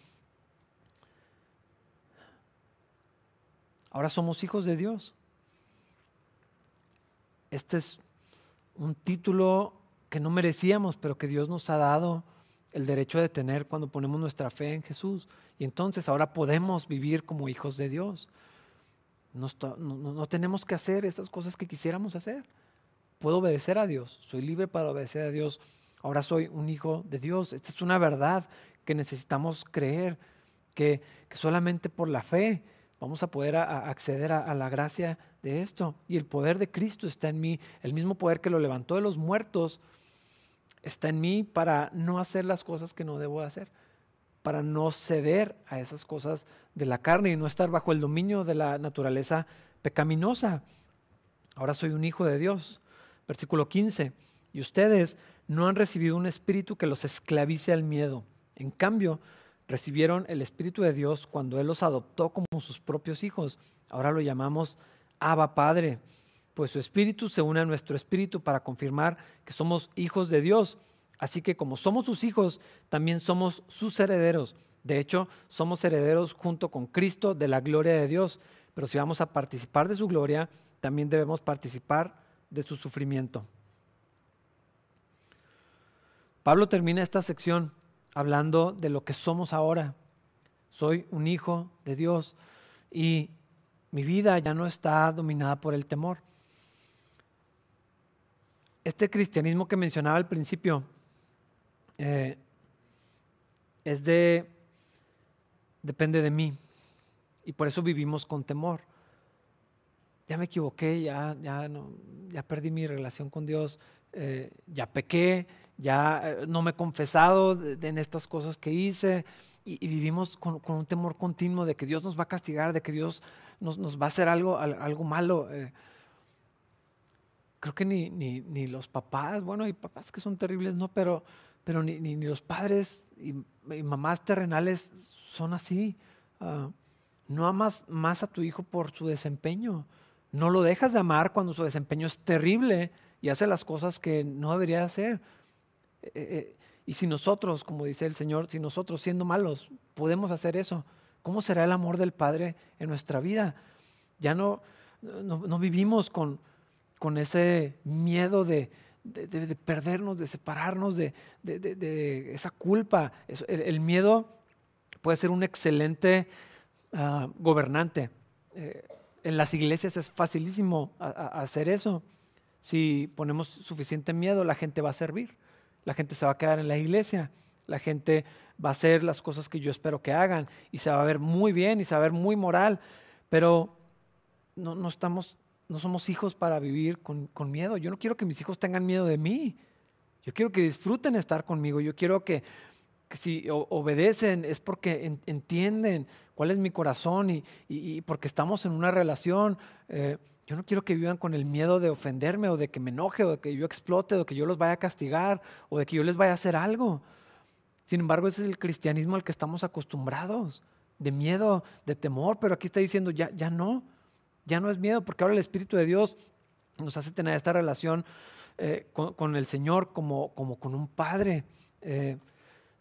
Ahora somos hijos de Dios. Este es un título que no merecíamos, pero que Dios nos ha dado el derecho de tener cuando ponemos nuestra fe en Jesús. Y entonces ahora podemos vivir como hijos de Dios. No, tenemos que hacer esas cosas que quisiéramos hacer. Puedo obedecer a Dios, soy libre para obedecer a Dios. Ahora soy un hijo de Dios. Esta es una verdad que necesitamos creer, que, solamente por la fe vamos a poder acceder a, la gracia de esto. Y el poder de Cristo está en mí, el mismo poder que lo levantó de los muertos está en mí para no hacer las cosas que no debo hacer, para no ceder a esas cosas de la carne y no estar bajo el dominio de la naturaleza pecaminosa. Ahora soy un hijo de Dios. Versículo 15. Y ustedes no han recibido un espíritu que los esclavice al miedo. En cambio, recibieron el Espíritu de Dios cuando Él los adoptó como sus propios hijos. Ahora lo llamamos Abba Padre pues su espíritu se une a nuestro espíritu para confirmar que somos hijos de Dios. Así que como somos sus hijos, también somos sus herederos. De hecho, somos herederos junto con Cristo de la gloria de Dios. Pero si vamos a participar de su gloria, también debemos participar de su sufrimiento. Pablo termina esta sección hablando de lo que somos ahora. Soy un hijo de Dios y mi vida ya no está dominada por el temor este cristianismo que mencionaba al principio eh, es de, depende de mí. Y por eso vivimos con temor. Ya me equivoqué, ya, ya, no, ya perdí mi relación con Dios, eh, ya pequé, ya eh, no me he confesado en estas cosas que hice. Y, vivimos con, un temor continuo de que Dios nos va a castigar, de que Dios nos, va a hacer algo, algo malo creo que ni, ni, ni, los papás, bueno, hay papás que son terribles, no, pero, pero ni, ni los padres y, mamás terrenales son así. Ah, no amas más a tu hijo por su desempeño. No lo dejas de amar cuando su desempeño es terrible y hace las cosas que no debería hacer. Eh, eh, y si nosotros, como dice el Señor, si nosotros siendo malos podemos hacer eso, ¿cómo será el amor del Padre en nuestra vida? Ya no, no, no vivimos con, con ese miedo de, perdernos, de separarnos, de, esa culpa. El, miedo puede ser un excelente ah, gobernante. Eh, en las iglesias es facilísimo hacer eso. Si ponemos suficiente miedo, la gente va a servir. La gente se va a quedar en la iglesia. La gente va a hacer las cosas que yo espero que hagan y se va a ver muy bien y se va a ver muy moral. Pero no, no estamos no somos hijos para vivir con, miedo. Yo no quiero que mis hijos tengan miedo de mí. Yo quiero que disfruten estar conmigo. Yo quiero que, si obedecen es porque entienden cuál es mi corazón y, porque estamos en una relación. Eh, yo no quiero que vivan con el miedo de ofenderme o de que me enoje o de que yo explote o de que yo los vaya a castigar o de que yo les vaya a hacer algo. Sin embargo, ese es el cristianismo al que estamos acostumbrados, de miedo, de temor, pero aquí está diciendo, ya, ya no. Ya no es miedo, porque ahora el Espíritu de Dios nos hace tener esta relación eh, con, el Señor como, como con un padre. Eh,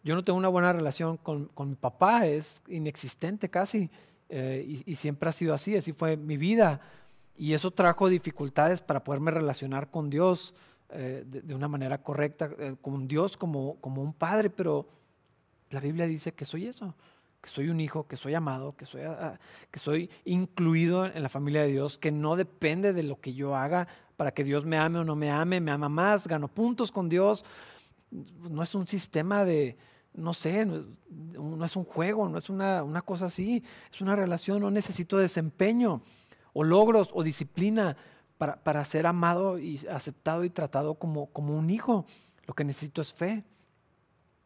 yo no tengo una buena relación con, mi papá, es inexistente casi, eh, y, siempre ha sido así, así fue mi vida. Y eso trajo dificultades para poderme relacionar con Dios de, una manera correcta, con Dios como, como un padre, pero la Biblia dice que soy eso que soy un hijo, que soy amado, que soy, ah, que soy incluido en la familia de Dios, que no depende de lo que yo haga para que Dios me ame o no me ame, me ama más, gano puntos con Dios. No es un sistema de, no sé, no es, un juego, no es una, una, cosa así, es una relación, no necesito desempeño o logros o disciplina para, para ser amado y aceptado y tratado como, como un hijo. Lo que necesito es fe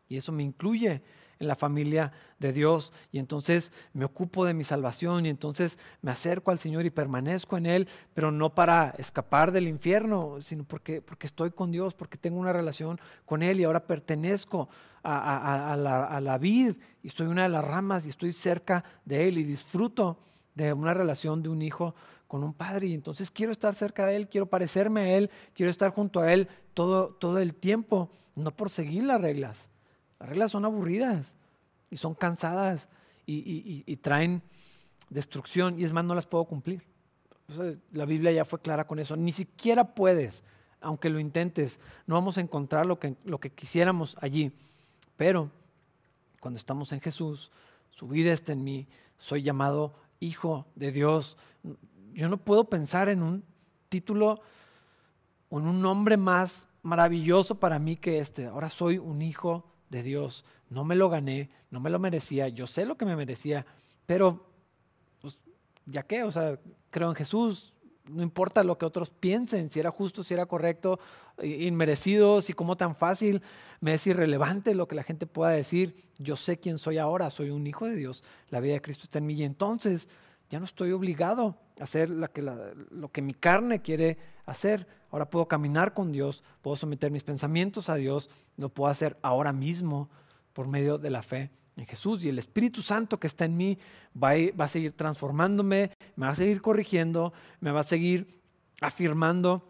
y eso me incluye en la familia de Dios y entonces me ocupo de mi salvación y entonces me acerco al Señor y permanezco en Él, pero no para escapar del infierno, sino porque, porque estoy con Dios, porque tengo una relación con Él y ahora pertenezco a, la, la vid y soy una de las ramas y estoy cerca de Él y disfruto de una relación de un hijo con un padre y entonces quiero estar cerca de Él, quiero parecerme a Él, quiero estar junto a Él todo, todo el tiempo, no por seguir las reglas las reglas son aburridas y son cansadas y, traen destrucción y es más, no las puedo cumplir. la Biblia ya fue clara con eso. Ni siquiera puedes, aunque lo intentes, no vamos a encontrar lo que, lo que quisiéramos allí. Pero cuando estamos en Jesús, su vida está en mí, soy llamado hijo de Dios. Yo no puedo pensar en un título o en un nombre más maravilloso para mí que este. Ahora soy un hijo de Dios. No me lo gané, no me lo merecía, yo sé lo que me merecía, pero pues, ya qué, o sea, creo en Jesús, no importa lo que otros piensen, si era justo, si era correcto, inmerecido, si como tan fácil, me es irrelevante lo que la gente pueda decir. Yo sé quién soy ahora, soy un hijo de Dios, la vida de Cristo está en mí y entonces ya no estoy obligado a hacer lo que, lo que mi carne quiere hacer. Ahora puedo caminar con Dios, puedo someter mis pensamientos a Dios, lo puedo hacer ahora mismo por medio de la fe en Jesús y el Espíritu Santo que está en mí va a, va a seguir transformándome, me va a seguir corrigiendo, me va a seguir afirmando.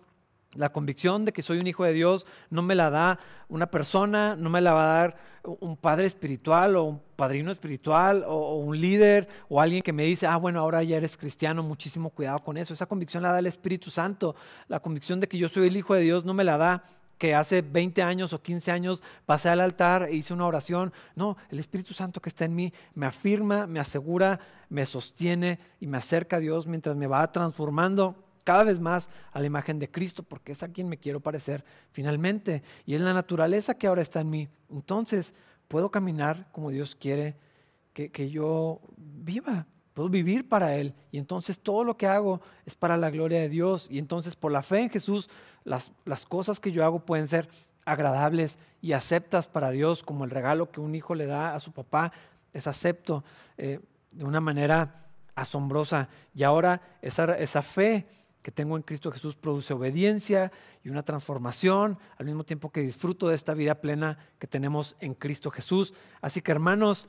La convicción de que soy un hijo de Dios no me la da una persona, no me la va a dar un padre espiritual o un padrino espiritual o, un líder o alguien que me dice, ah, bueno, ahora ya eres cristiano, muchísimo cuidado con eso. Esa convicción la da el Espíritu Santo. La convicción de que yo soy el hijo de Dios no me la da que hace 20 años o 15 años pasé al altar e hice una oración. No, el Espíritu Santo que está en mí me afirma, me asegura, me sostiene y me acerca a Dios mientras me va transformando cada vez más a la imagen de Cristo, porque es a quien me quiero parecer finalmente. Y es la naturaleza que ahora está en mí. Entonces, puedo caminar como Dios quiere que, que yo viva puedo vivir para Él. Y entonces todo lo que hago es para la gloria de Dios. Y entonces por la fe en Jesús, las, las cosas que yo hago pueden ser agradables y aceptas para Dios, como el regalo que un hijo le da a su papá, es acepto eh, de una manera asombrosa. Y ahora esa, esa fe que tengo en Cristo Jesús produce obediencia y una transformación, al mismo tiempo que disfruto de esta vida plena que tenemos en Cristo Jesús. Así que hermanos,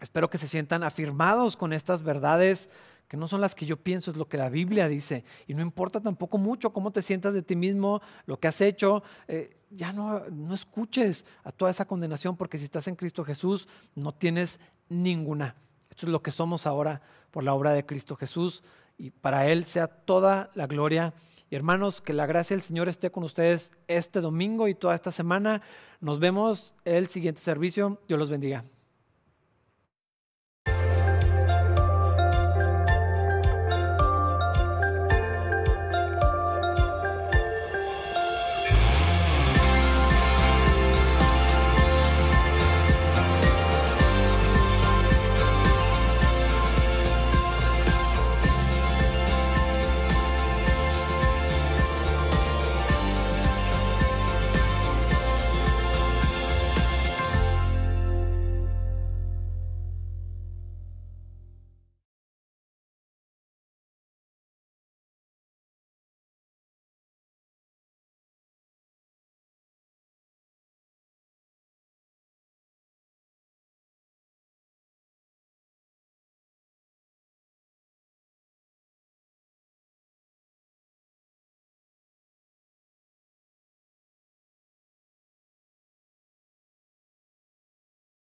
Espero que se sientan afirmados con estas verdades que no son las que yo pienso, es lo que la Biblia dice. Y no importa tampoco mucho cómo te sientas de ti mismo, lo que has hecho, eh, ya no, no escuches a toda esa condenación, porque si estás en Cristo Jesús, no tienes ninguna. Esto es lo que somos ahora por la obra de Cristo Jesús, y para Él sea toda la gloria. Y hermanos, que la gracia del Señor esté con ustedes este domingo y toda esta semana. Nos vemos el siguiente servicio. Dios los bendiga.